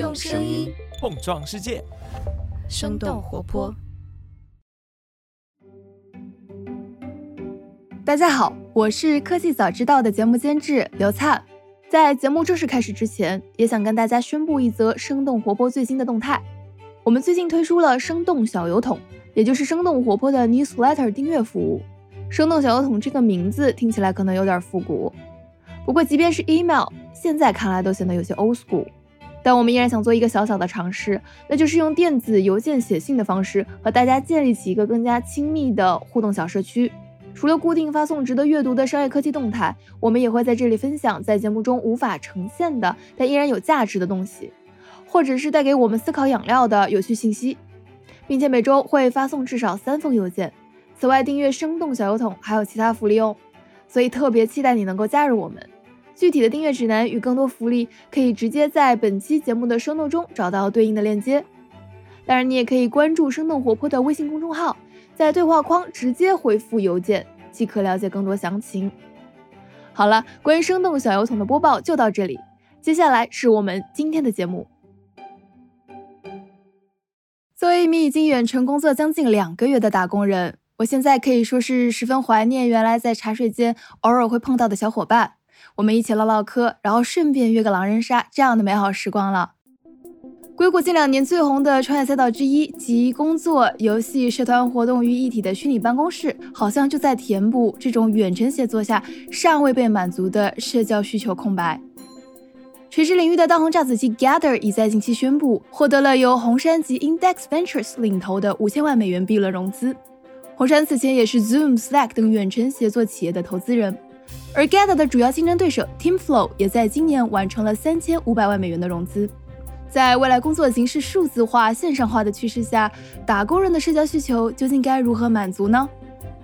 用声音碰撞世界，生动活泼。大家好，我是科技早知道的节目监制刘灿。在节目正式开始之前，也想跟大家宣布一则生动活泼最新的动态。我们最近推出了生动小油桶，也就是生动活泼的 newsletter 订阅服务。生动小油桶这个名字听起来可能有点复古，不过即便是 email，现在看来都显得有些 old school。但我们依然想做一个小小的尝试，那就是用电子邮件写信的方式，和大家建立起一个更加亲密的互动小社区。除了固定发送值得阅读的商业科技动态，我们也会在这里分享在节目中无法呈现的但依然有价值的东西，或者是带给我们思考养料的有趣信息，并且每周会发送至少三封邮件。此外，订阅生动小油桶还有其他福利哦，所以特别期待你能够加入我们。具体的订阅指南与更多福利，可以直接在本期节目的生动中找到对应的链接。当然，你也可以关注生动活泼的微信公众号。在对话框直接回复邮件即可了解更多详情。好了，关于生动小油桶的播报就到这里，接下来是我们今天的节目。作为一名已经远程工作将近两个月的打工人，我现在可以说是十分怀念原来在茶水间偶尔会碰到的小伙伴，我们一起唠唠嗑，然后顺便约个狼人杀这样的美好时光了。硅谷近两年最红的创业赛道之一，集工作、游戏、社团活动于一体的虚拟办公室，好像就在填补这种远程协作下尚未被满足的社交需求空白。垂直领域的当红炸子鸡 Gather 已在近期宣布获得了由红杉及 Index Ventures 领投的五千万美元 B 轮融资。红杉此前也是 Zoom、Slack 等远程协作企业的投资人，而 GATA 的主要竞争对手 Teamflow 也在今年完成了三千五百万美元的融资。在未来工作形式数字化、线上化的趋势下，打工人的社交需求究竟该如何满足呢？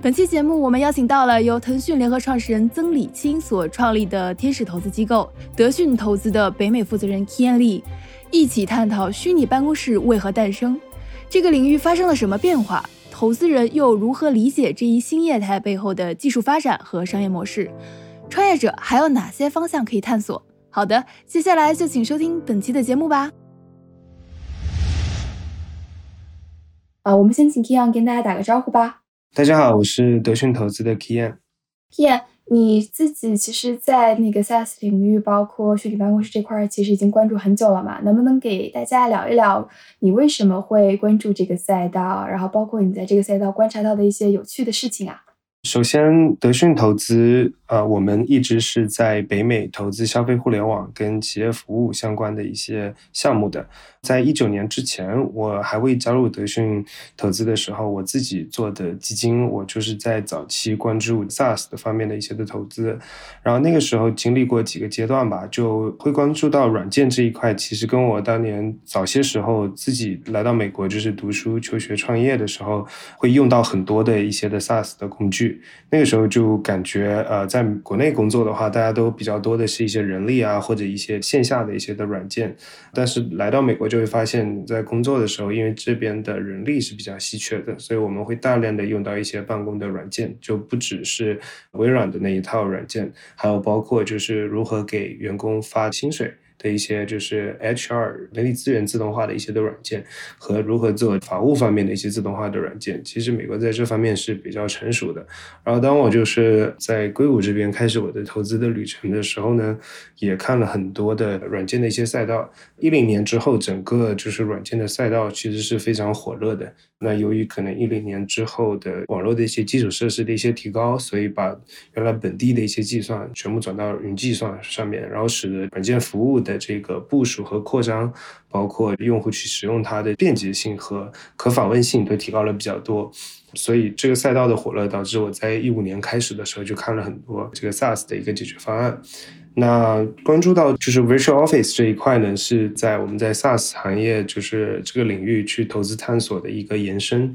本期节目，我们邀请到了由腾讯联合创始人曾李青所创立的天使投资机构德讯投资的北美负责人 Kian Lee，一起探讨虚拟办公室为何诞生，这个领域发生了什么变化，投资人又如何理解这一新业态背后的技术发展和商业模式？创业者还有哪些方向可以探索？好的，接下来就请收听本期的节目吧。啊，我们先请 Kian 跟大家打个招呼吧。大家好，我是德讯投资的 Kian。Kian，你自己其实，在那个 SaaS 领域，包括虚拟办公室这块，其实已经关注很久了嘛？能不能给大家聊一聊，你为什么会关注这个赛道？然后，包括你在这个赛道观察到的一些有趣的事情啊？首先，德讯投资，呃，我们一直是在北美投资消费互联网跟企业服务相关的一些项目的。在一九年之前，我还未加入德讯投资的时候，我自己做的基金，我就是在早期关注 SaaS 的方面的一些的投资。然后那个时候经历过几个阶段吧，就会关注到软件这一块。其实跟我当年早些时候自己来到美国就是读书、求学、创业的时候，会用到很多的一些的 SaaS 的工具。那个时候就感觉，呃，在国内工作的话，大家都比较多的是一些人力啊，或者一些线下的一些的软件。但是来到美国就会发现，在工作的时候，因为这边的人力是比较稀缺的，所以我们会大量的用到一些办公的软件，就不只是微软的那一套软件，还有包括就是如何给员工发薪水。的一些就是 HR 人力资源自动化的一些的软件，和如何做法务方面的一些自动化的软件，其实美国在这方面是比较成熟的。然后当我就是在硅谷这边开始我的投资的旅程的时候呢，也看了很多的软件的一些赛道。一零年之后，整个就是软件的赛道其实是非常火热的。那由于可能一零年之后的网络的一些基础设施的一些提高，所以把原来本地的一些计算全部转到云计算上面，然后使得软件服务的这个部署和扩张，包括用户去使用它的便捷性和可访问性都提高了比较多。所以这个赛道的火热，导致我在一五年开始的时候就看了很多这个 SaaS 的一个解决方案。那关注到就是 Virtual Office 这一块呢，是在我们在 SaaS 行业就是这个领域去投资探索的一个延伸。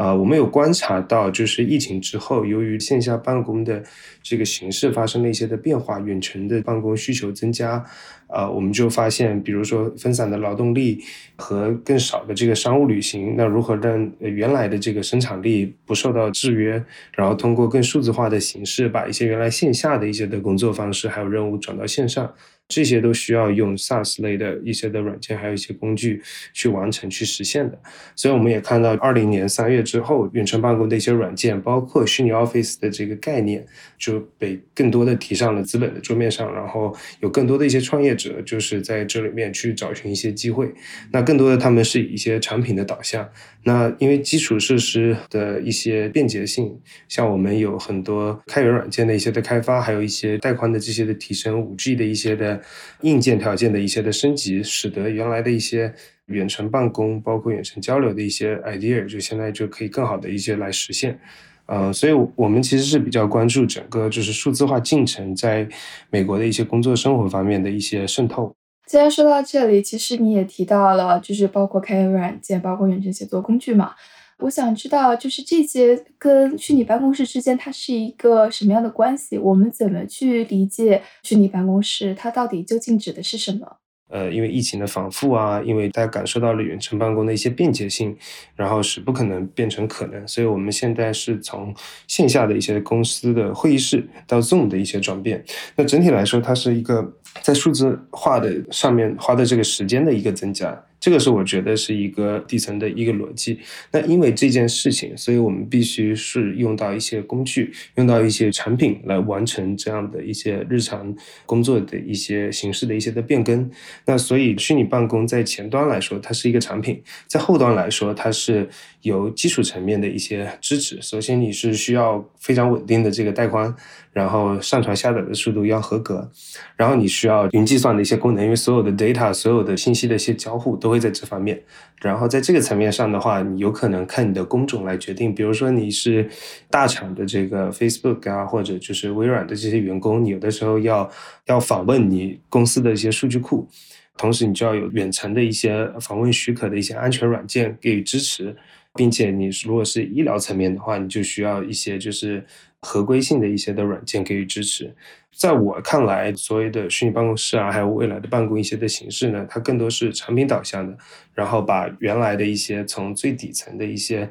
啊，我们有观察到，就是疫情之后，由于线下办公的这个形式发生了一些的变化，远程的办公需求增加，啊，我们就发现，比如说分散的劳动力和更少的这个商务旅行，那如何让原来的这个生产力不受到制约，然后通过更数字化的形式，把一些原来线下的一些的工作方式还有任务转到线上。这些都需要用 SaaS 类的一些的软件，还有一些工具去完成、去实现的。所以我们也看到，二零年三月之后，远程办公的一些软件，包括虚拟 Office 的这个概念，就被更多的提上了资本的桌面上。然后有更多的一些创业者，就是在这里面去找寻一些机会。那更多的他们是以一些产品的导向。那因为基础设施的一些便捷性，像我们有很多开源软件的一些的开发，还有一些带宽的这些的提升，五 G 的一些的。硬件条件的一些的升级，使得原来的一些远程办公，包括远程交流的一些 idea，就现在就可以更好的一些来实现。呃，所以我们其实是比较关注整个就是数字化进程在美国的一些工作生活方面的一些渗透。既然说到这里，其实你也提到了，就是包括开源软件，包括远程写作工具嘛。我想知道，就是这些跟虚拟办公室之间，它是一个什么样的关系？我们怎么去理解虚拟办公室？它到底究竟指的是什么？呃，因为疫情的反复啊，因为大家感受到了远程办公的一些便捷性，然后使不可能变成可能，所以我们现在是从线下的一些公司的会议室到 Zoom 的一些转变。那整体来说，它是一个在数字化的上面花的这个时间的一个增加。这个是我觉得是一个底层的一个逻辑。那因为这件事情，所以我们必须是用到一些工具，用到一些产品来完成这样的一些日常工作的一些形式的一些的变更。那所以虚拟办公在前端来说，它是一个产品；在后端来说，它是有基础层面的一些支持。首先，你是需要非常稳定的这个带宽。然后上传下载的速度要合格，然后你需要云计算的一些功能，因为所有的 data、所有的信息的一些交互都会在这方面。然后在这个层面上的话，你有可能看你的工种来决定，比如说你是大厂的这个 Facebook 啊，或者就是微软的这些员工，你有的时候要要访问你公司的一些数据库，同时你就要有远程的一些访问许可的一些安全软件给予支持，并且你如果是医疗层面的话，你就需要一些就是。合规性的一些的软件给予支持，在我看来，所谓的虚拟办公室啊，还有未来的办公一些的形式呢，它更多是产品导向的，然后把原来的一些从最底层的一些，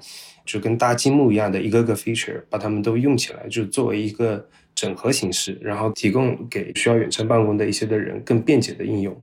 就跟搭积木一样的一个个 feature，把它们都用起来，就作为一个整合形式，然后提供给需要远程办公的一些的人更便捷的应用。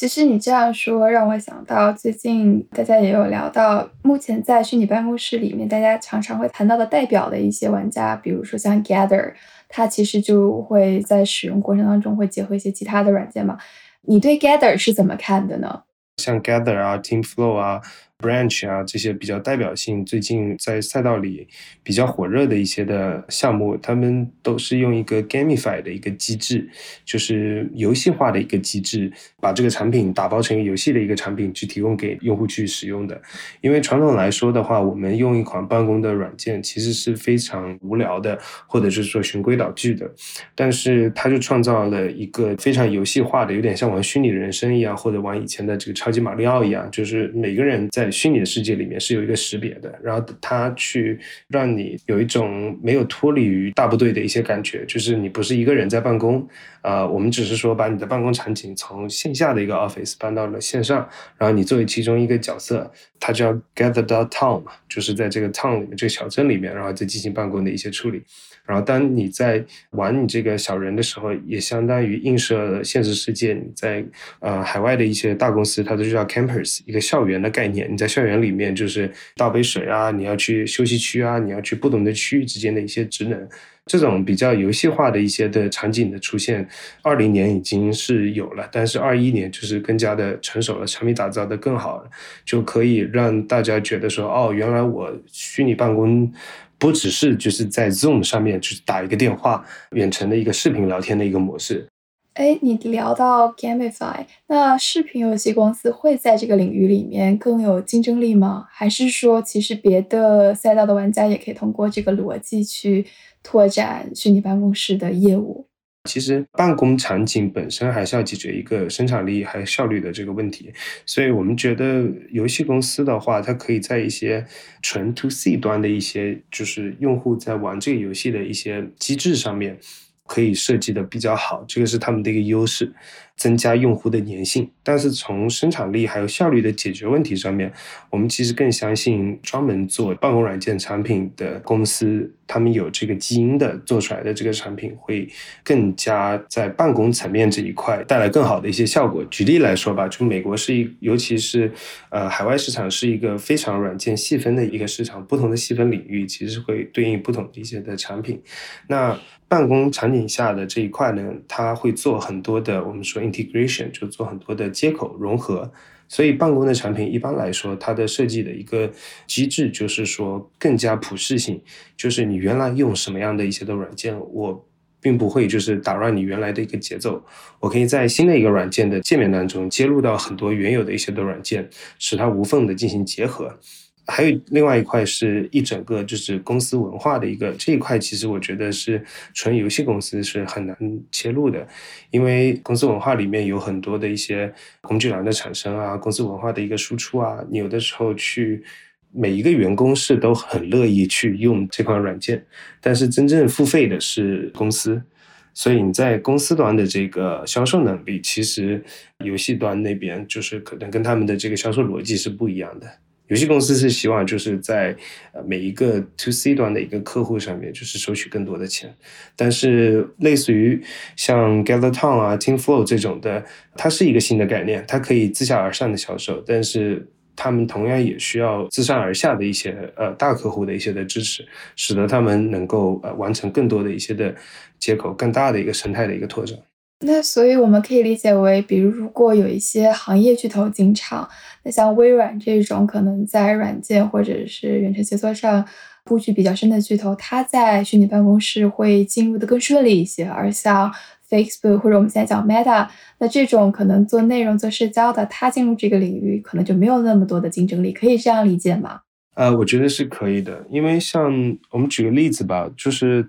其实你这样说让我想到，最近大家也有聊到，目前在虚拟办公室里面，大家常常会谈到的代表的一些玩家，比如说像 Gather，它其实就会在使用过程当中会结合一些其他的软件嘛。你对 Gather 是怎么看的呢？像 Gather 啊，Teamflow 啊。Branch 啊，这些比较代表性，最近在赛道里比较火热的一些的项目，他们都是用一个 gamify 的一个机制，就是游戏化的一个机制，把这个产品打包成一个游戏的一个产品去提供给用户去使用的。因为传统来说的话，我们用一款办公的软件其实是非常无聊的，或者是说循规蹈矩的，但是它就创造了一个非常游戏化的，有点像玩虚拟人生一样，或者玩以前的这个超级马里奥一样，就是每个人在虚拟的世界里面是有一个识别的，然后它去让你有一种没有脱离于大部队的一些感觉，就是你不是一个人在办公，啊，我们只是说把你的办公场景从线下的一个 office 搬到了线上，然后你作为其中一个角色，它叫 gather the town 嘛，就是在这个 town 里面这个小镇里面，然后再进行办公的一些处理。然后，当你在玩你这个小人的时候，也相当于映射现实世界。你在呃海外的一些大公司，它都叫 campus，一个校园的概念。你在校园里面就是倒杯水啊，你要去休息区啊，你要去不同的区域之间的一些职能，这种比较游戏化的一些的场景的出现，二零年已经是有了，但是二一年就是更加的成熟了，产品打造的更好了，就可以让大家觉得说，哦，原来我虚拟办公。不只是就是在 Zoom 上面去打一个电话，远程的一个视频聊天的一个模式。哎，你聊到 Gamify，那视频游戏公司会在这个领域里面更有竞争力吗？还是说，其实别的赛道的玩家也可以通过这个逻辑去拓展虚拟办公室的业务？其实办公场景本身还是要解决一个生产力还有效率的这个问题，所以我们觉得游戏公司的话，它可以在一些纯 to C 端的一些，就是用户在玩这个游戏的一些机制上面。可以设计的比较好，这个是他们的一个优势。增加用户的粘性，但是从生产力还有效率的解决问题上面，我们其实更相信专门做办公软件产品的公司，他们有这个基因的做出来的这个产品会更加在办公层面这一块带来更好的一些效果。举例来说吧，就美国是一，尤其是呃海外市场是一个非常软件细分的一个市场，不同的细分领域其实会对应不同的一些的产品。那办公场景下的这一块呢，它会做很多的我们说。integration 就做很多的接口融合，所以办公的产品一般来说，它的设计的一个机制就是说更加普适性，就是你原来用什么样的一些的软件，我并不会就是打乱你原来的一个节奏，我可以在新的一个软件的界面当中接入到很多原有的一些的软件，使它无缝的进行结合。还有另外一块是一整个就是公司文化的一个这一块，其实我觉得是纯游戏公司是很难切入的，因为公司文化里面有很多的一些工具栏的产生啊，公司文化的一个输出啊，你有的时候去每一个员工是都很乐意去用这款软件，但是真正付费的是公司，所以你在公司端的这个销售能力，其实游戏端那边就是可能跟他们的这个销售逻辑是不一样的。游戏公司是希望就是在呃每一个 to C 端的一个客户上面，就是收取更多的钱。但是类似于像 Gather Town 啊、Team Flow 这种的，它是一个新的概念，它可以自下而上的销售，但是他们同样也需要自上而下的一些呃大客户的一些的支持，使得他们能够呃完成更多的一些的接口，更大的一个生态的一个拓展。那所以我们可以理解为，比如如果有一些行业巨头进场，那像微软这种可能在软件或者是远程协作上布局比较深的巨头，它在虚拟办公室会进入的更顺利一些。而像 Facebook 或者我们现在讲 Meta，那这种可能做内容、做社交的，它进入这个领域可能就没有那么多的竞争力，可以这样理解吗？呃，我觉得是可以的，因为像我们举个例子吧，就是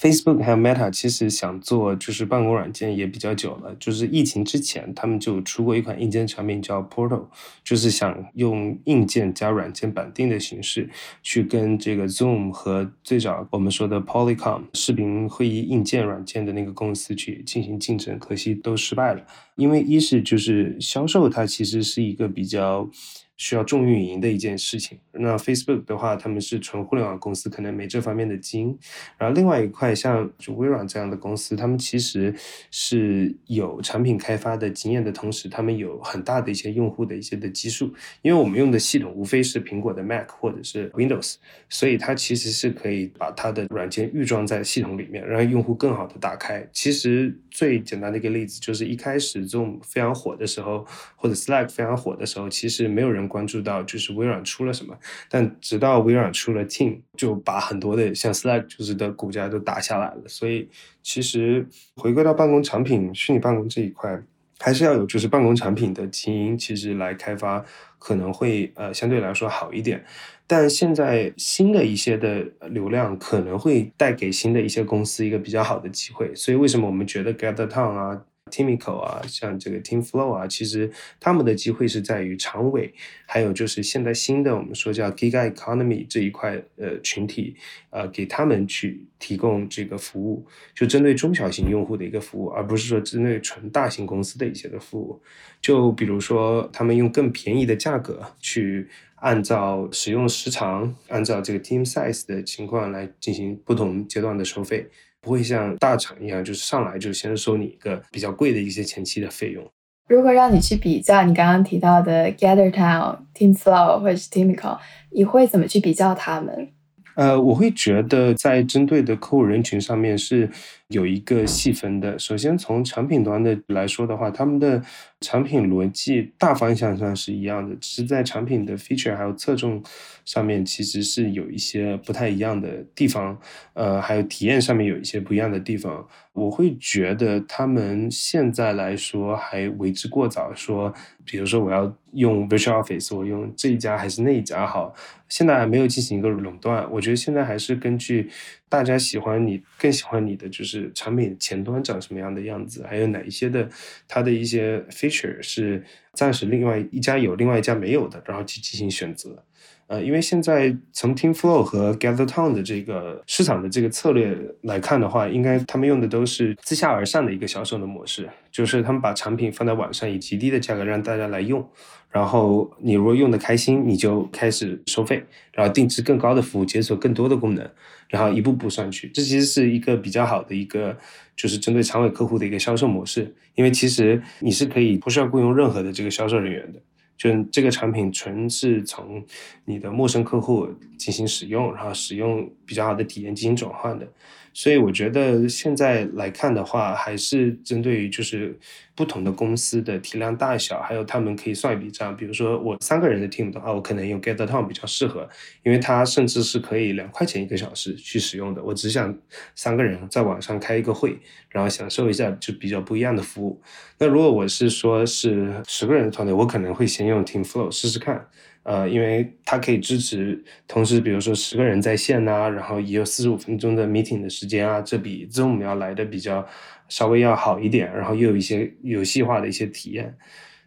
Facebook 还有 Meta 其实想做就是办公软件也比较久了，就是疫情之前他们就出过一款硬件产品叫 Portal，就是想用硬件加软件绑定的形式去跟这个 Zoom 和最早我们说的 Polycom 视频会议硬件软件的那个公司去进行竞争，可惜都失败了，因为一是就是销售它其实是一个比较。需要重运营的一件事情。那 Facebook 的话，他们是纯互联网公司，可能没这方面的基因。然后另外一块，像就微软这样的公司，他们其实是有产品开发的经验的同时，他们有很大的一些用户的一些的基数。因为我们用的系统无非是苹果的 Mac 或者是 Windows，所以它其实是可以把它的软件预装在系统里面，让用户更好的打开。其实最简单的一个例子就是一开始 Zoom 非常火的时候，或者 Slack 非常火的时候，其实没有人。关注到就是微软出了什么，但直到微软出了 Team，就把很多的像 Slack 就是的股价都打下来了。所以其实回归到办公产品、虚拟办公这一块，还是要有就是办公产品的经营，其实来开发可能会呃相对来说好一点。但现在新的一些的流量可能会带给新的一些公司一个比较好的机会。所以为什么我们觉得 Gather Town 啊？Timico 啊，像这个 Team Flow 啊，其实他们的机会是在于长尾，还有就是现在新的我们说叫 Giga Economy 这一块呃群体，呃给他们去提供这个服务，就针对中小型用户的一个服务，而不是说针对纯大型公司的一些的服务。就比如说他们用更便宜的价格去按照使用时长，按照这个 Team Size 的情况来进行不同阶段的收费。不会像大厂一样，就是上来就先收你一个比较贵的一些前期的费用。如果让你去比较你刚刚提到的 Gather Town、Team Flow 或者是 Timical，你会怎么去比较他们？呃，我会觉得在针对的客户人群上面是有一个细分的。首先从产品端的来说的话，他们的产品逻辑大方向上是一样的，只是在产品的 feature 还有侧重上面其实是有一些不太一样的地方。呃，还有体验上面有一些不一样的地方。我会觉得他们现在来说还为之过早，说比如说我要用 Virtual Office，我用这一家还是那一家好。现在还没有进行一个垄断，我觉得现在还是根据大家喜欢你更喜欢你的就是产品前端长什么样的样子，还有哪一些的它的一些 feature 是暂时另外一家有，另外一家没有的，然后去进行选择。呃，因为现在从 TeamFlow 和 GatherTown 的这个市场的这个策略来看的话，应该他们用的都是自下而上的一个销售的模式，就是他们把产品放在网上，以极低的价格让大家来用，然后你如果用的开心，你就开始收费，然后定制更高的服务，解锁更多的功能，然后一步步上去。这其实是一个比较好的一个，就是针对长尾客户的一个销售模式，因为其实你是可以不需要雇佣任何的这个销售人员的。就这个产品纯是从你的陌生客户进行使用，然后使用比较好的体验进行转换的。所以我觉得现在来看的话，还是针对于就是不同的公司的体量大小，还有他们可以算一笔账。比如说我三个人的 team 的话，我可能用 GetTown 比较适合，因为它甚至是可以两块钱一个小时去使用的。我只想三个人在网上开一个会，然后享受一下就比较不一样的服务。那如果我是说是十个人的团队，我可能会先用 TeamFlow 试试看。呃，因为它可以支持同时，比如说十个人在线呐，然后也有四十五分钟的 meeting 的时间啊，这比 Zoom 要来的比较稍微要好一点，然后又有一些游戏化的一些体验。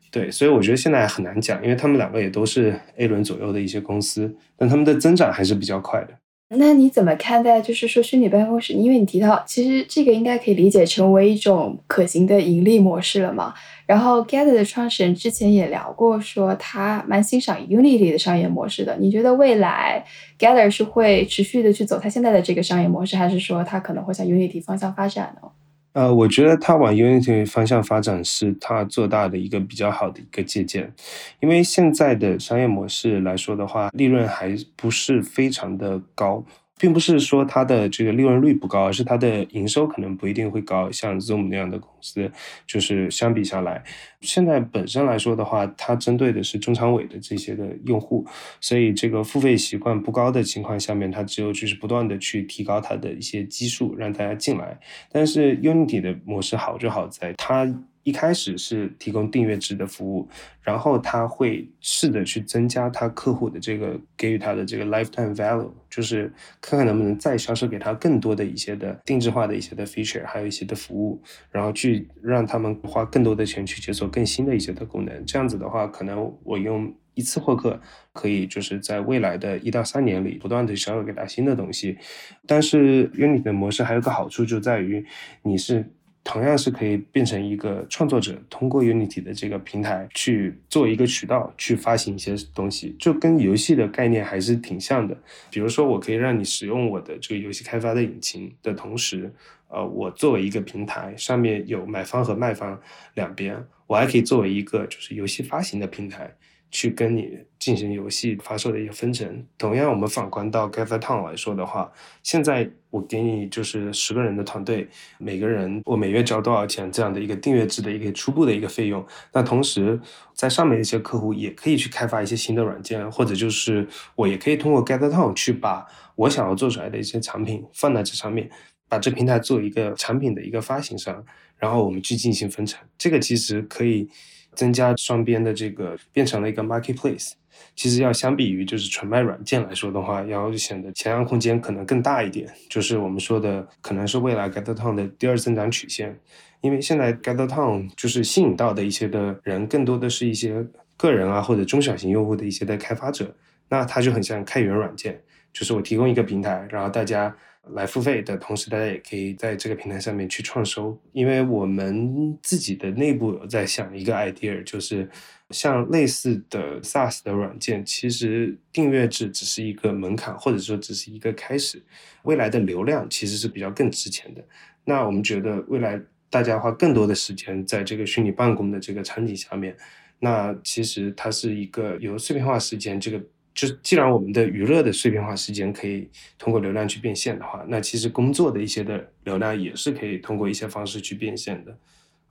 对，所以我觉得现在很难讲，因为他们两个也都是 A 轮左右的一些公司，但他们的增长还是比较快的。那你怎么看待，就是说虚拟办公室？因为你提到，其实这个应该可以理解成为一种可行的盈利模式了嘛？然后 Gather 的创始人之前也聊过，说他蛮欣赏 Unity 的商业模式的。你觉得未来 Gather 是会持续的去走他现在的这个商业模式，还是说他可能会向 Unity 方向发展呢？呃，我觉得它往 Unity 方向发展是它做大的一个比较好的一个借鉴，因为现在的商业模式来说的话，利润还不是非常的高。并不是说它的这个利润率不高，而是它的营收可能不一定会高。像 Zoom 那样的公司，就是相比下来，现在本身来说的话，它针对的是中长尾的这些的用户，所以这个付费习惯不高的情况下面，它只有就是不断的去提高它的一些基数，让大家进来。但是 Unity 的模式好就好在它。一开始是提供订阅制的服务，然后他会试着去增加他客户的这个给予他的这个 lifetime value，就是看看能不能再销售给他更多的一些的定制化的一些的 feature，还有一些的服务，然后去让他们花更多的钱去解锁更新的一些的功能。这样子的话，可能我用一次获客可以就是在未来的一到三年里不断的销售给他新的东西。但是 Unity 的模式还有个好处就在于你是。同样是可以变成一个创作者，通过 Unity 的这个平台去做一个渠道，去发行一些东西，就跟游戏的概念还是挺像的。比如说，我可以让你使用我的这个游戏开发的引擎的同时，呃，我作为一个平台，上面有买方和卖方两边，我还可以作为一个就是游戏发行的平台。去跟你进行游戏发售的一个分成。同样，我们反观到 GatherTown 来说的话，现在我给你就是十个人的团队，每个人我每月交多少钱这样的一个订阅制的一个初步的一个费用。那同时，在上面一些客户也可以去开发一些新的软件，或者就是我也可以通过 GatherTown 去把我想要做出来的一些产品放在这上面，把这平台做一个产品的一个发行商，然后我们去进行分成。这个其实可以。增加双边的这个变成了一个 marketplace，其实要相比于就是纯卖软件来说的话，要显得前扬空间可能更大一点。就是我们说的，可能是未来 GetTown 的第二增长曲线。因为现在 GetTown 就是吸引到的一些的人，更多的是一些个人啊或者中小型用户的一些的开发者，那它就很像开源软件，就是我提供一个平台，然后大家。来付费的同时，大家也可以在这个平台上面去创收。因为我们自己的内部有在想一个 idea，就是像类似的 SaaS 的软件，其实订阅制只是一个门槛，或者说只是一个开始。未来的流量其实是比较更值钱的。那我们觉得未来大家花更多的时间在这个虚拟办公的这个场景下面，那其实它是一个由碎片化时间这个。就既然我们的娱乐的碎片化时间可以通过流量去变现的话，那其实工作的一些的流量也是可以通过一些方式去变现的。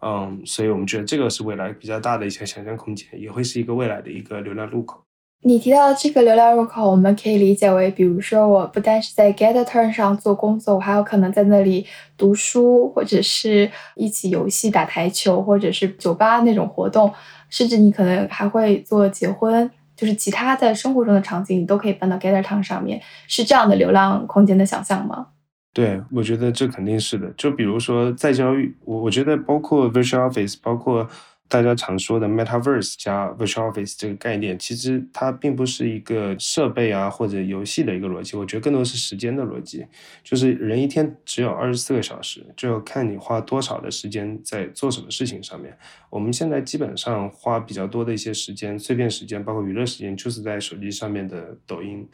嗯，所以我们觉得这个是未来比较大的一些想象空间，也会是一个未来的一个流量入口。你提到的这个流量入口，我们可以理解为，比如说我不单是在 GetTurn 上做工作，我还有可能在那里读书，或者是一起游戏、打台球，或者是酒吧那种活动，甚至你可能还会做结婚。就是其他在生活中的场景，你都可以搬到 Gather Town 上面，是这样的流浪空间的想象吗？对，我觉得这肯定是的。就比如说在教育，我我觉得包括 Virtual Office，包括大家常说的 Metaverse 加 Virtual Office 这个概念，其实它并不是一个设备啊或者游戏的一个逻辑，我觉得更多是时间的逻辑。就是人一天只有二十四个小时，就要看你花多少的时间在做什么事情上面。我们现在基本上花比较多的一些时间，碎片时间，包括娱乐时间，就是在手机上面的抖音。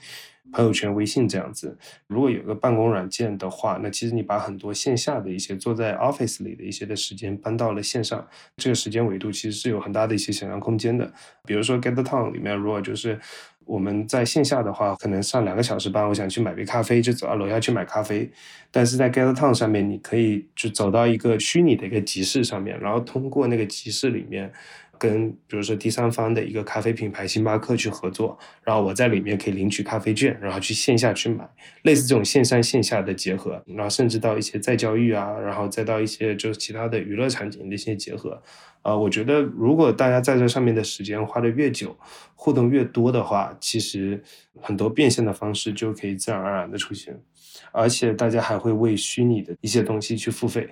朋友圈、微信这样子，如果有个办公软件的话，那其实你把很多线下的一些坐在 office 里的一些的时间搬到了线上，这个时间维度其实是有很大的一些想象空间的。比如说 Get Town 里面，如果就是我们在线下的话，可能上两个小时班，我想去买杯咖啡，就走到楼下去买咖啡。但是在 Get Town 上面，你可以就走到一个虚拟的一个集市上面，然后通过那个集市里面。跟比如说第三方的一个咖啡品牌星巴克去合作，然后我在里面可以领取咖啡券，然后去线下去买，类似这种线上线下的结合，然后甚至到一些再教育啊，然后再到一些就是其他的娱乐场景的一些结合，啊，我觉得如果大家在这上面的时间花的越久，互动越多的话，其实很多变现的方式就可以自然而然的出现，而且大家还会为虚拟的一些东西去付费。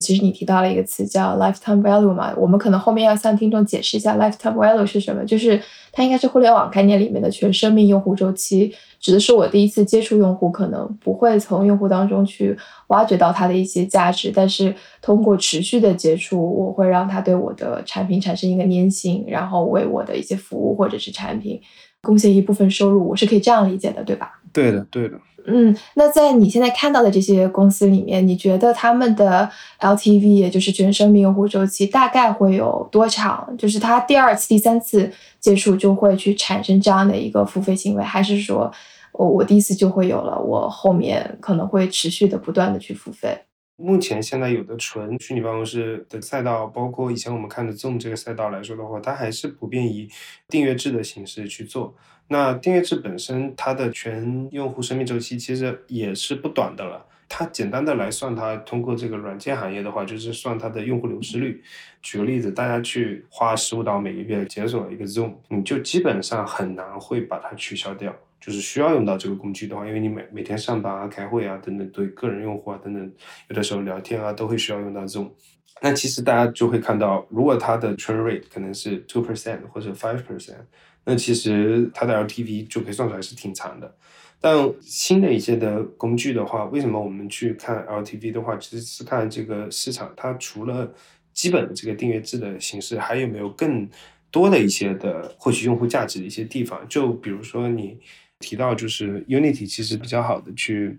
其实你提到了一个词叫 lifetime value 嘛，我们可能后面要向听众解释一下 lifetime value 是什么，就是它应该是互联网概念里面的全生命用户周期，指的是我第一次接触用户，可能不会从用户当中去挖掘到它的一些价值，但是通过持续的接触，我会让他对我的产品产生一个粘性，然后为我的一些服务或者是产品贡献一部分收入，我是可以这样理解的，对吧？对的，对的。嗯，那在你现在看到的这些公司里面，你觉得他们的 LTV，也就是全生命用户周期，大概会有多长？就是他第二次、第三次接触就会去产生这样的一个付费行为，还是说我我第一次就会有了，我后面可能会持续的不断的去付费？目前现在有的纯虚拟办公室的赛道，包括以前我们看的 Zoom 这个赛道来说的话，它还是普遍以订阅制的形式去做。那订阅制本身，它的全用户生命周期其实也是不短的了。它简单的来算，它通过这个软件行业的话，就是算它的用户流失率。举个例子，大家去花十五刀每个月解锁一个 Zoom，你就基本上很难会把它取消掉。就是需要用到这个工具的话，因为你每每天上班啊、开会啊等等，对个人用户啊等等，有的时候聊天啊都会需要用到这种。那其实大家就会看到，如果它的 churn rate 可能是 two percent 或者 five percent，那其实它的 LTV 就可以算出来是挺长的。但新的一些的工具的话，为什么我们去看 LTV 的话，其实是看这个市场它除了基本的这个订阅制的形式，还有没有更多的一些的获取用户价值的一些地方？就比如说你。提到就是 Unity 其实比较好的去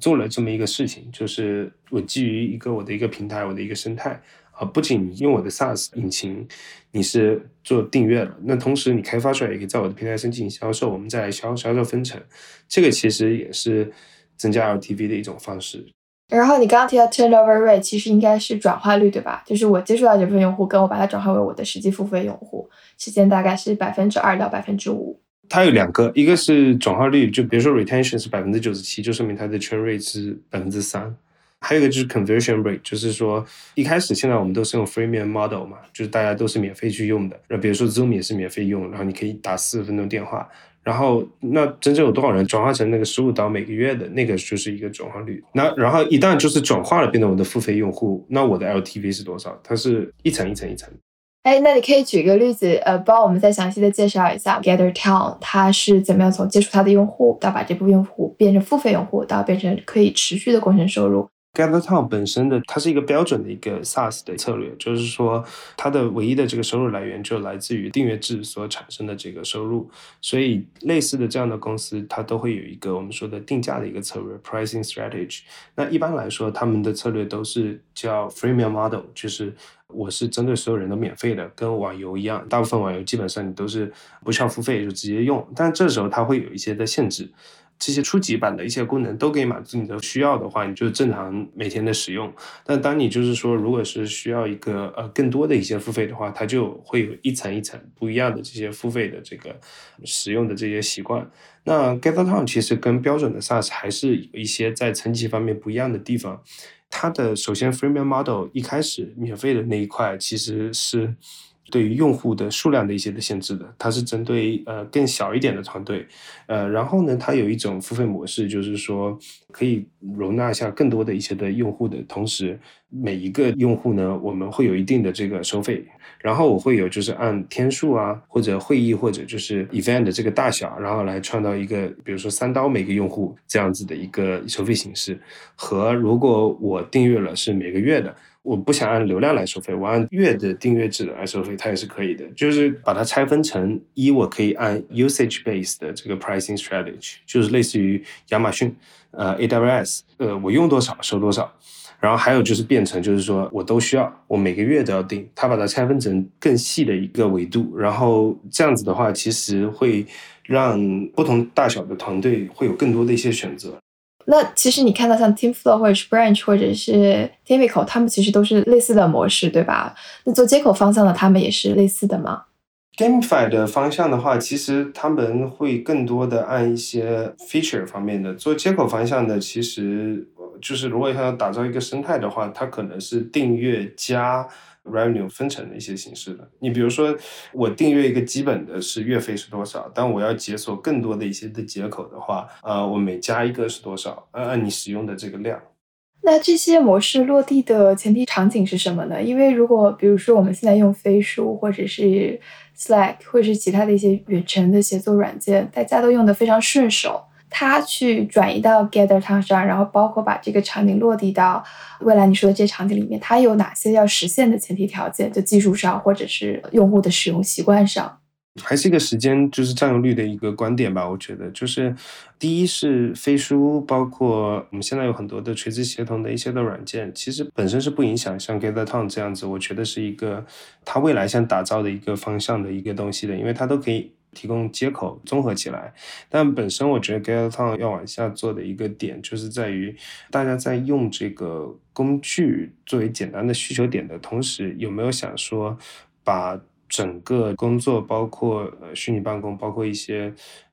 做了这么一个事情，就是我基于一个我的一个平台，我的一个生态啊，不仅用我的 SaaS 引擎，你是做订阅了，那同时你开发出来也可以在我的平台上进行销售，我们再来销销售分成，这个其实也是增加 LTV 的一种方式。然后你刚刚提到 turnover rate，其实应该是转化率对吧？就是我接触到这部分用户，跟我把它转化为我的实际付费用户，时间大概是百分之二到百分之五。它有两个，一个是转化率，就比如说 retention 是百分之九十七，就说明它的 churn rate 是百分之三。还有一个就是 conversion rate，就是说一开始现在我们都是用 freemium model 嘛，就是大家都是免费去用的。那比如说 Zoom 也是免费用，然后你可以打四十分钟电话，然后那真正有多少人转化成那个十五刀每个月的那个就是一个转化率。那然后一旦就是转化了变成我的付费用户，那我的 LTV 是多少？它是一层一层一层。哎，那你可以举一个例子，呃，帮我们再详细的介绍一下 Gather Town，它是怎么样从接触它的用户到把这部用户变成付费用户，到变成可以持续的贡献收入。Gather Town 本身的它是一个标准的一个 SaaS 的策略，就是说它的唯一的这个收入来源就来自于订阅制所产生的这个收入，所以类似的这样的公司，它都会有一个我们说的定价的一个策略 （pricing strategy）。那一般来说，他们的策略都是叫 freemium model，就是我是针对所有人都免费的，跟网游一样，大部分网游基本上你都是不需要付费就直接用，但这时候它会有一些的限制。这些初级版的一些功能都可以满足你的需要的话，你就正常每天的使用。但当你就是说，如果是需要一个呃更多的一些付费的话，它就会有一层一层不一样的这些付费的这个使用的这些习惯。那 GetTown 其实跟标准的 SaaS 还是有一些在层级方面不一样的地方。它的首先 Freemium Model 一开始免费的那一块其实是。对于用户的数量的一些的限制的，它是针对呃更小一点的团队，呃，然后呢，它有一种付费模式，就是说可以容纳下更多的一些的用户的同时，每一个用户呢，我们会有一定的这个收费，然后我会有就是按天数啊，或者会议或者就是 event 的这个大小，然后来创造一个，比如说三刀每个用户这样子的一个收费形式，和如果我订阅了是每个月的。我不想按流量来收费，我按月的订阅制来收费，它也是可以的。就是把它拆分成一，我可以按 usage base 的这个 pricing strategy，就是类似于亚马逊，呃，AWS，呃，我用多少收多少。然后还有就是变成就是说我都需要，我每个月都要订。它把它拆分成更细的一个维度，然后这样子的话，其实会让不同大小的团队会有更多的一些选择。那其实你看到像 TeamFlow 或者是 Branch 或者是 Tymical，他们其实都是类似的模式，对吧？那做接口方向的，他们也是类似的吗？GameFi 的方向的话，其实他们会更多的按一些 feature 方面的做接口方向的，其实就是如果要打造一个生态的话，它可能是订阅加。Revenue 分成的一些形式的，你比如说我订阅一个基本的是月费是多少，但我要解锁更多的一些的接口的话，呃，我每加一个是多少？按按你使用的这个量。那这些模式落地的前提场景是什么呢？因为如果比如说我们现在用飞书或者是 Slack 或者是其他的一些远程的协作软件，大家都用的非常顺手。它去转移到 Gather Town 上，然后包括把这个场景落地到未来你说的这些场景里面，它有哪些要实现的前提条件？就技术上，或者是用户的使用习惯上，还是一个时间就是占有率的一个观点吧。我觉得就是第一是飞书，包括我们现在有很多的垂直协同的一些的软件，其实本身是不影响像 Gather Town 这样子。我觉得是一个它未来想打造的一个方向的一个东西的，因为它都可以。提供接口综合起来，但本身我觉得 g a t t o w n 要往下做的一个点，就是在于大家在用这个工具作为简单的需求点的同时，有没有想说把整个工作，包括呃虚拟办公，包括一些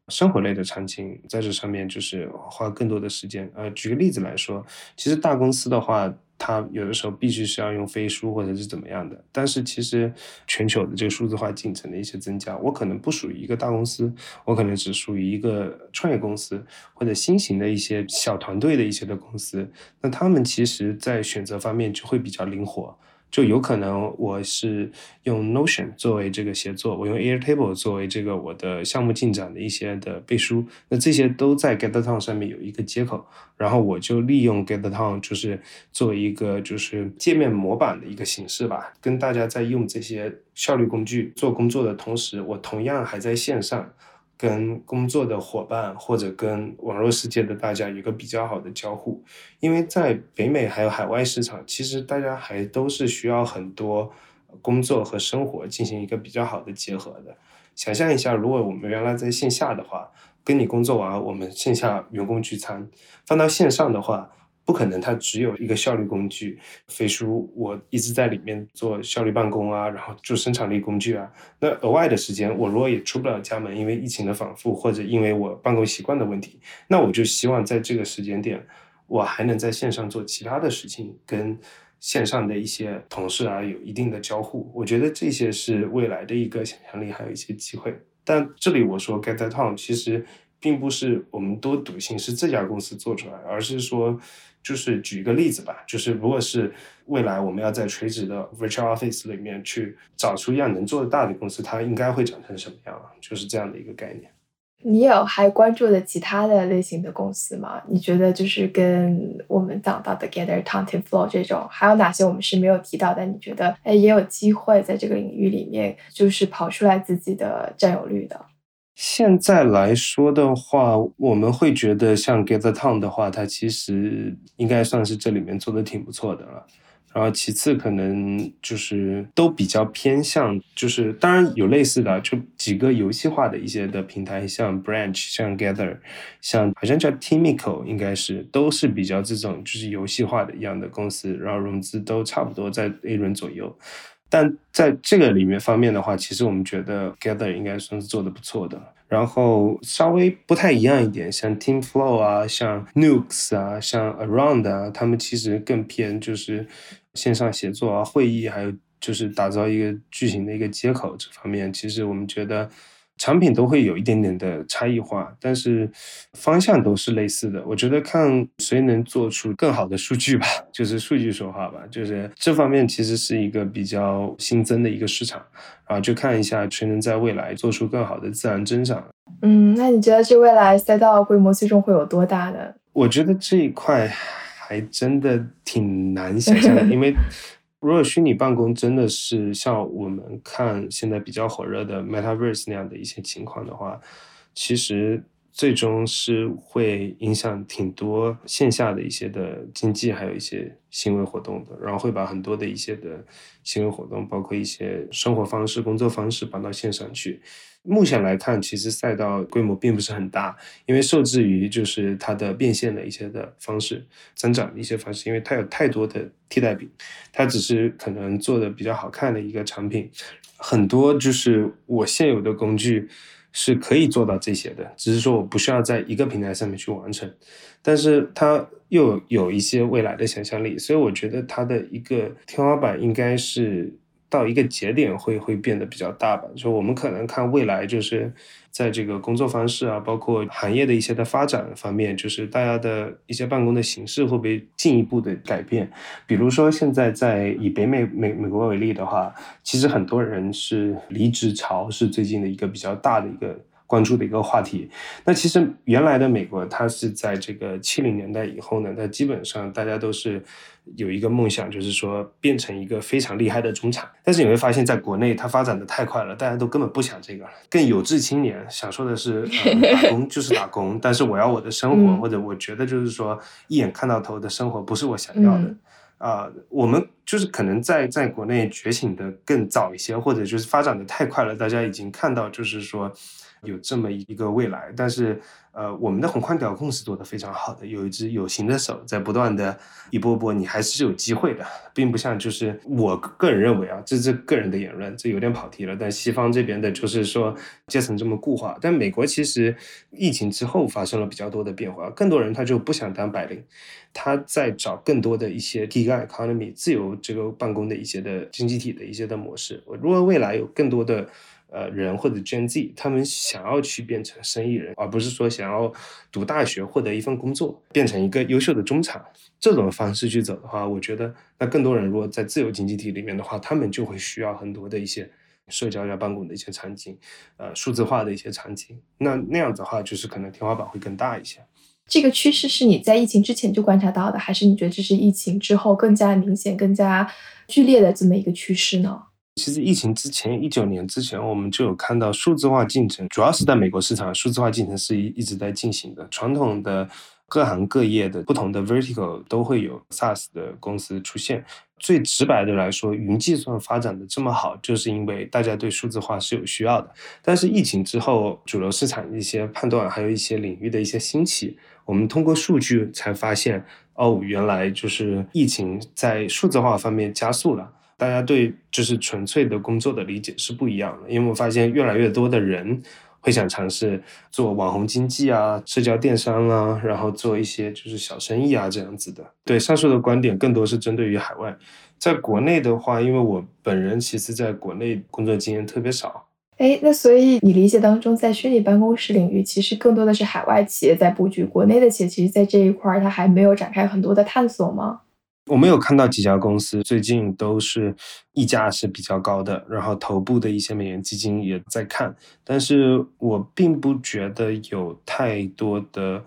生活类的场景，在这上面就是花更多的时间。呃，举个例子来说，其实大公司的话。它有的时候必须是要用飞书或者是怎么样的，但是其实全球的这个数字化进程的一些增加，我可能不属于一个大公司，我可能只属于一个创业公司或者新型的一些小团队的一些的公司，那他们其实在选择方面就会比较灵活。就有可能我是用 Notion 作为这个协作，我用 Airtable 作为这个我的项目进展的一些的背书，那这些都在 GetTown 上面有一个接口，然后我就利用 GetTown 就是作为一个就是界面模板的一个形式吧，跟大家在用这些效率工具做工作的同时，我同样还在线上。跟工作的伙伴或者跟网络世界的大家有个比较好的交互，因为在北美还有海外市场，其实大家还都是需要很多工作和生活进行一个比较好的结合的。想象一下，如果我们原来在线下的话，跟你工作完，我们线下员工聚餐，放到线上的话。不可能，它只有一个效率工具飞书，我一直在里面做效率办公啊，然后做生产力工具啊。那额外的时间，我如果也出不了家门，因为疫情的反复，或者因为我办公习惯的问题，那我就希望在这个时间点，我还能在线上做其他的事情，跟线上的一些同事啊有一定的交互。我觉得这些是未来的一个想象力，还有一些机会。但这里我说 get t o w n 其实并不是我们多笃信是这家公司做出来，而是说。就是举一个例子吧，就是如果是未来我们要在垂直的 virtual office 里面去找出一样能做的大的公司，它应该会长成什么样？就是这样的一个概念。你有还关注的其他的类型的公司吗？你觉得就是跟我们讲到的 Gather t o w n t i n Flow 这种，还有哪些我们是没有提到的？你觉得哎也有机会在这个领域里面就是跑出来自己的占有率的？现在来说的话，我们会觉得像 Get the Town 的话，它其实应该算是这里面做的挺不错的了。然后其次可能就是都比较偏向，就是当然有类似的，就几个游戏化的一些的平台，像 Branch、像 Gather、像好像叫 Timico，应该是都是比较这种就是游戏化的一样的公司，然后融资都差不多在 A 轮左右。但在这个里面方面的话，其实我们觉得 Gather 应该算是做的不错的。然后稍微不太一样一点，像 TeamFlow 啊，像 Nukes 啊，像 Around 啊，他们其实更偏就是线上协作啊、会议还有就是打造一个巨型的一个接口这方面，其实我们觉得。产品都会有一点点的差异化，但是方向都是类似的。我觉得看谁能做出更好的数据吧，就是数据说话吧，就是这方面其实是一个比较新增的一个市场啊，就看一下谁能在未来做出更好的自然增长。嗯，那你觉得这未来赛道规模最终会有多大呢？我觉得这一块还真的挺难想象的，因为。如果虚拟办公真的是像我们看现在比较火热的 Metaverse 那样的一些情况的话，其实最终是会影响挺多线下的一些的经济，还有一些行为活动的，然后会把很多的一些的行为活动，包括一些生活方式、工作方式搬到线上去。目前来看，其实赛道规模并不是很大，因为受制于就是它的变现的一些的方式、增长的一些方式，因为它有太多的替代品，它只是可能做的比较好看的一个产品，很多就是我现有的工具是可以做到这些的，只是说我不需要在一个平台上面去完成，但是它又有一些未来的想象力，所以我觉得它的一个天花板应该是。到一个节点会会变得比较大吧，就我们可能看未来，就是在这个工作方式啊，包括行业的一些的发展方面，就是大家的一些办公的形式会不会进一步的改变？比如说现在在以北美美美国为例的话，其实很多人是离职潮是最近的一个比较大的一个。关注的一个话题。那其实原来的美国，它是在这个七零年代以后呢，它基本上大家都是有一个梦想，就是说变成一个非常厉害的中产。但是你会发现在国内，它发展的太快了，大家都根本不想这个。更有志青年想说的是，打工就是打工，但是我要我的生活，或者我觉得就是说一眼看到头的生活不是我想要的。啊，我们就是可能在在国内觉醒的更早一些，或者就是发展的太快了，大家已经看到就是说。有这么一个未来，但是呃，我们的宏观调控是做得非常好的，有一只有形的手在不断的一波波，你还是有机会的，并不像就是我个人认为啊，这是个人的言论，这有点跑题了。但西方这边的就是说阶层这么固化，但美国其实疫情之后发生了比较多的变化，更多人他就不想当白领，他在找更多的一些 gig economy 自由这个办公的一些的经济体的一些的模式。如果未来有更多的。呃，人或者 Gen Z，他们想要去变成生意人，而不是说想要读大学获得一份工作，变成一个优秀的中产这种方式去走的话，我觉得那更多人如果在自由经济体里面的话，他们就会需要很多的一些社交加办公的一些场景，呃，数字化的一些场景。那那样子的话，就是可能天花板会更大一些。这个趋势是你在疫情之前就观察到的，还是你觉得这是疫情之后更加明显、更加剧烈的这么一个趋势呢？其实疫情之前，一九年之前，我们就有看到数字化进程，主要是在美国市场，数字化进程是一一直在进行的。传统的各行各业的不同的 vertical 都会有 SaaS 的公司出现。最直白的来说，云计算发展的这么好，就是因为大家对数字化是有需要的。但是疫情之后，主流市场一些判断，还有一些领域的一些兴起，我们通过数据才发现，哦，原来就是疫情在数字化方面加速了。大家对就是纯粹的工作的理解是不一样的，因为我发现越来越多的人会想尝试做网红经济啊、社交电商啊，然后做一些就是小生意啊这样子的。对上述的观点更多是针对于海外，在国内的话，因为我本人其实在国内工作经验特别少。哎，那所以你理解当中，在虚拟办公室领域，其实更多的是海外企业在布局，国内的企业其实，在这一块儿它还没有展开很多的探索吗？我们有看到几家公司最近都是溢价是比较高的，然后头部的一些美元基金也在看，但是我并不觉得有太多的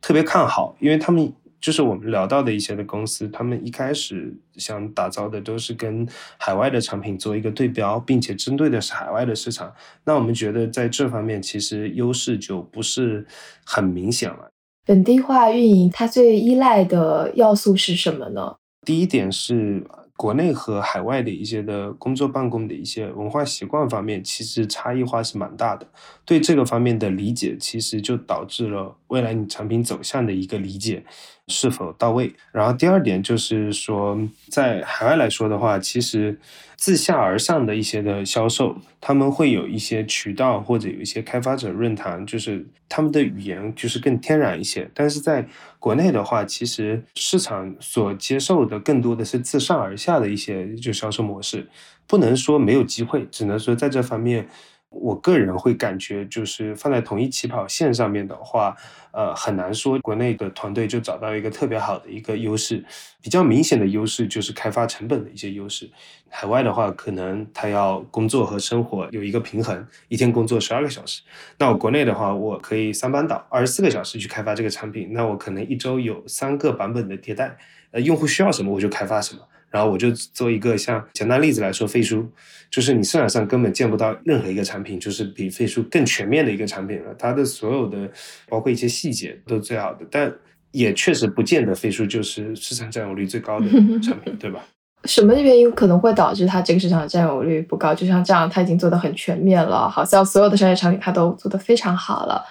特别看好，因为他们就是我们聊到的一些的公司，他们一开始想打造的都是跟海外的产品做一个对标，并且针对的是海外的市场，那我们觉得在这方面其实优势就不是很明显了。本地化运营它最依赖的要素是什么呢？第一点是国内和海外的一些的工作办公的一些文化习惯方面，其实差异化是蛮大的。对这个方面的理解，其实就导致了未来你产品走向的一个理解是否到位。然后第二点就是说，在海外来说的话，其实自下而上的一些的销售，他们会有一些渠道或者有一些开发者论坛，就是他们的语言就是更天然一些。但是在国内的话，其实市场所接受的更多的是自上而下的一些就销售模式，不能说没有机会，只能说在这方面。我个人会感觉，就是放在同一起跑线上面的话，呃，很难说国内的团队就找到一个特别好的一个优势。比较明显的优势就是开发成本的一些优势。海外的话，可能他要工作和生活有一个平衡，一天工作十二个小时。那我国内的话，我可以三班倒，二十四个小时去开发这个产品。那我可能一周有三个版本的迭代，呃，用户需要什么我就开发什么。然后我就做一个像简单例子来说，飞书，就是你市场上根本见不到任何一个产品，就是比飞书更全面的一个产品了。它的所有的，包括一些细节都最好的，但也确实不见得飞书就是市场占有率最高的产品，对吧？什么原因可能会导致它这个市场占有率不高？就像这样，它已经做得很全面了，好像所有的商业场景它都做得非常好了。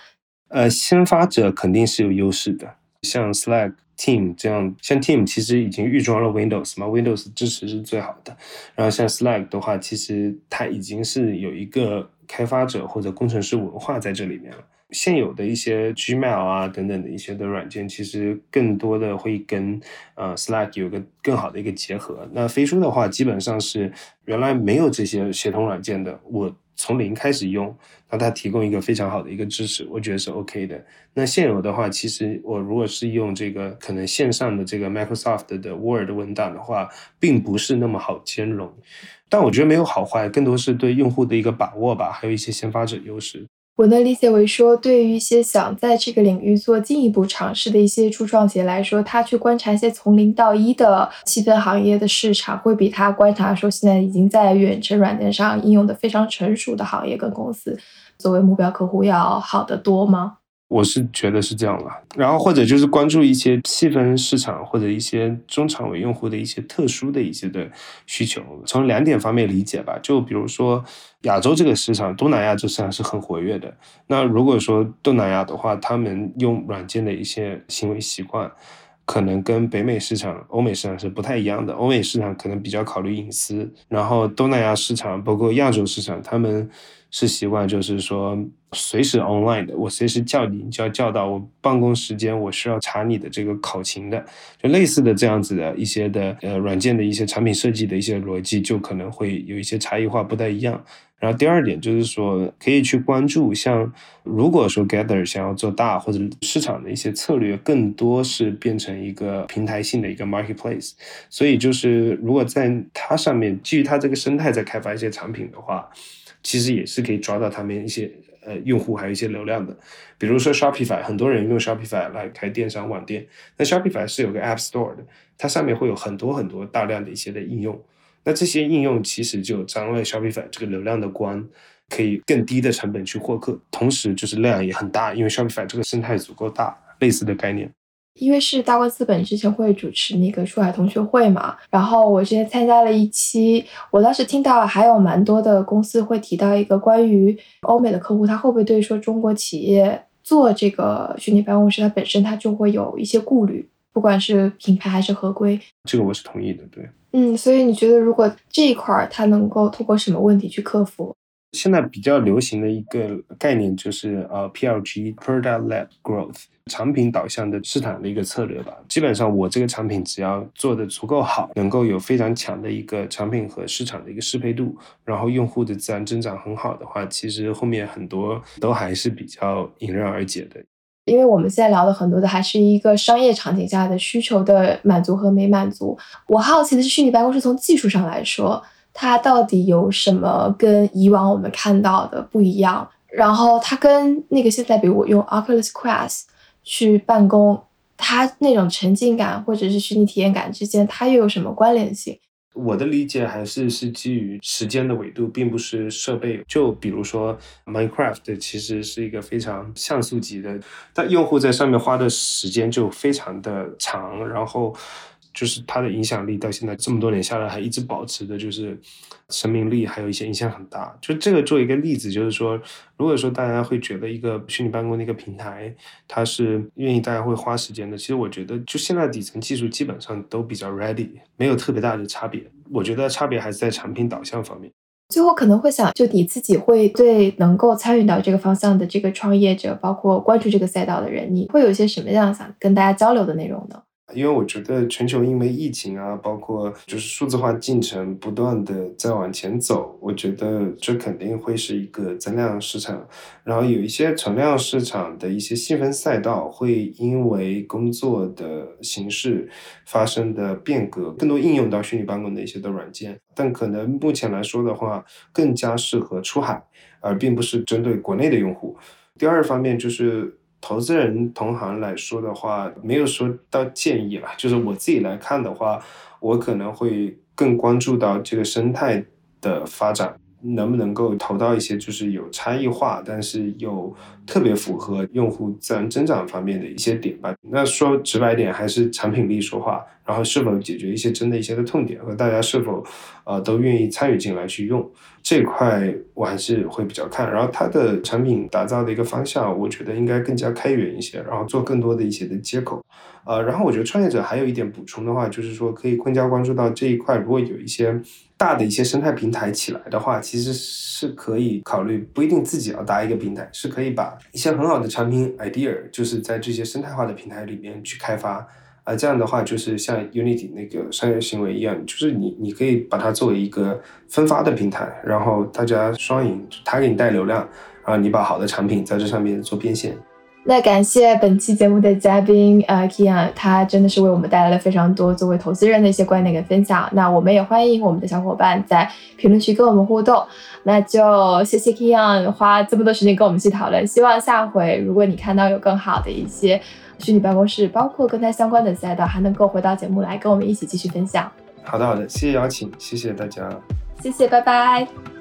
呃，先发者肯定是有优势的，像 Slack。Team 这样，像 Team 其实已经预装了 Windows 嘛，Windows 支持是最好的。然后像 Slack 的话，其实它已经是有一个开发者或者工程师文化在这里面了。现有的一些 Gmail 啊等等的一些的软件，其实更多的会跟呃 Slack 有个更好的一个结合。那飞书的话，基本上是原来没有这些协同软件的，我。从零开始用，那它提供一个非常好的一个支持，我觉得是 OK 的。那现有的话，其实我如果是用这个可能线上的这个 Microsoft 的 Word 文档的话，并不是那么好兼容。但我觉得没有好坏，更多是对用户的一个把握吧，还有一些先发者优势。我能理解为说，对于一些想在这个领域做进一步尝试的一些初创企业来说，他去观察一些从零到一的细分行业的市场，会比他观察说现在已经在远程软件上应用的非常成熟的行业跟公司作为目标客户要好得多吗？我是觉得是这样了，然后或者就是关注一些细分市场或者一些中长尾用户的一些特殊的一些的需求，从两点方面理解吧。就比如说亚洲这个市场，东南亚这市场是很活跃的。那如果说东南亚的话，他们用软件的一些行为习惯，可能跟北美市场、欧美市场是不太一样的。欧美市场可能比较考虑隐私，然后东南亚市场包括亚洲市场，他们。是习惯，就是说随时 online 的，我随时叫你，你就要叫到我办公时间，我需要查你的这个考勤的，就类似的这样子的一些的呃软件的一些产品设计的一些逻辑，就可能会有一些差异化，不太一样。然后第二点就是说，可以去关注，像如果说 Gather 想要做大，或者市场的一些策略更多是变成一个平台性的一个 marketplace，所以就是如果在它上面基于它这个生态在开发一些产品的话。其实也是可以抓到他们一些呃用户，还有一些流量的。比如说 Shopify，很多人用 Shopify 来开电商网店。那 Shopify 是有个 App Store 的，它上面会有很多很多大量的一些的应用。那这些应用其实就掌握 Shopify 这个流量的光，可以更低的成本去获客，同时就是量也很大，因为 Shopify 这个生态足够大，类似的概念。因为是大观资本之前会主持那个出海同学会嘛，然后我之前参加了一期，我当时听到还有蛮多的公司会提到一个关于欧美的客户，他会不会对说中国企业做这个虚拟办公室，它本身它就会有一些顾虑，不管是品牌还是合规。这个我是同意的，对。嗯，所以你觉得如果这一块儿它能够通过什么问题去克服？现在比较流行的一个概念就是呃 PLG（Product Led Growth） 产品导向的市场的一个策略吧。基本上我这个产品只要做的足够好，能够有非常强的一个产品和市场的一个适配度，然后用户的自然增长很好的话，其实后面很多都还是比较迎刃而解的。因为我们现在聊的很多的还是一个商业场景下的需求的满足和没满足。我好奇的是，虚拟办公室从技术上来说。它到底有什么跟以往我们看到的不一样？然后它跟那个现在，比如我用 Oculus Quest 去办公，它那种沉浸感或者是虚拟体验感之间，它又有什么关联性？我的理解还是是基于时间的维度，并不是设备。就比如说 Minecraft，其实是一个非常像素级的，但用户在上面花的时间就非常的长，然后。就是它的影响力到现在这么多年下来还一直保持的，就是生命力，还有一些影响很大。就这个做一个例子，就是说，如果说大家会觉得一个虚拟办公的一个平台，它是愿意大家会花时间的，其实我觉得就现在底层技术基本上都比较 ready，没有特别大的差别。我觉得差别还是在产品导向方面。最后可能会想，就你自己会对能够参与到这个方向的这个创业者，包括关注这个赛道的人，你会有一些什么样想跟大家交流的内容呢？因为我觉得全球因为疫情啊，包括就是数字化进程不断的在往前走，我觉得这肯定会是一个增量市场。然后有一些存量市场的一些细分赛道，会因为工作的形式发生的变革，更多应用到虚拟办公的一些的软件。但可能目前来说的话，更加适合出海，而并不是针对国内的用户。第二方面就是。投资人同行来说的话，没有说到建议了，就是我自己来看的话，我可能会更关注到这个生态的发展。能不能够投到一些就是有差异化，但是又特别符合用户自然增长方面的一些点吧？那说直白点，还是产品力说话，然后是否解决一些真的一些的痛点，和大家是否呃都愿意参与进来去用这块，我还是会比较看。然后它的产品打造的一个方向，我觉得应该更加开源一些，然后做更多的一些的接口。呃，然后我觉得创业者还有一点补充的话，就是说可以更加关注到这一块，如果有一些。大的一些生态平台起来的话，其实是可以考虑，不一定自己要搭一个平台，是可以把一些很好的产品 idea，就是在这些生态化的平台里面去开发。啊，这样的话就是像 Unity 那个商业行为一样，就是你你可以把它作为一个分发的平台，然后大家双赢，他给你带流量，然后你把好的产品在这上面做变现。那感谢本期节目的嘉宾，呃，Kian，他真的是为我们带来了非常多作为投资人的一些观点跟分享。那我们也欢迎我们的小伙伴在评论区跟我们互动。那就谢谢 Kian 花这么多时间跟我们去讨论。希望下回如果你看到有更好的一些虚拟办公室，包括跟他相关的赛道，还能够回到节目来跟我们一起继续分享。好的，好的，谢谢邀请，谢谢大家，谢谢，拜拜。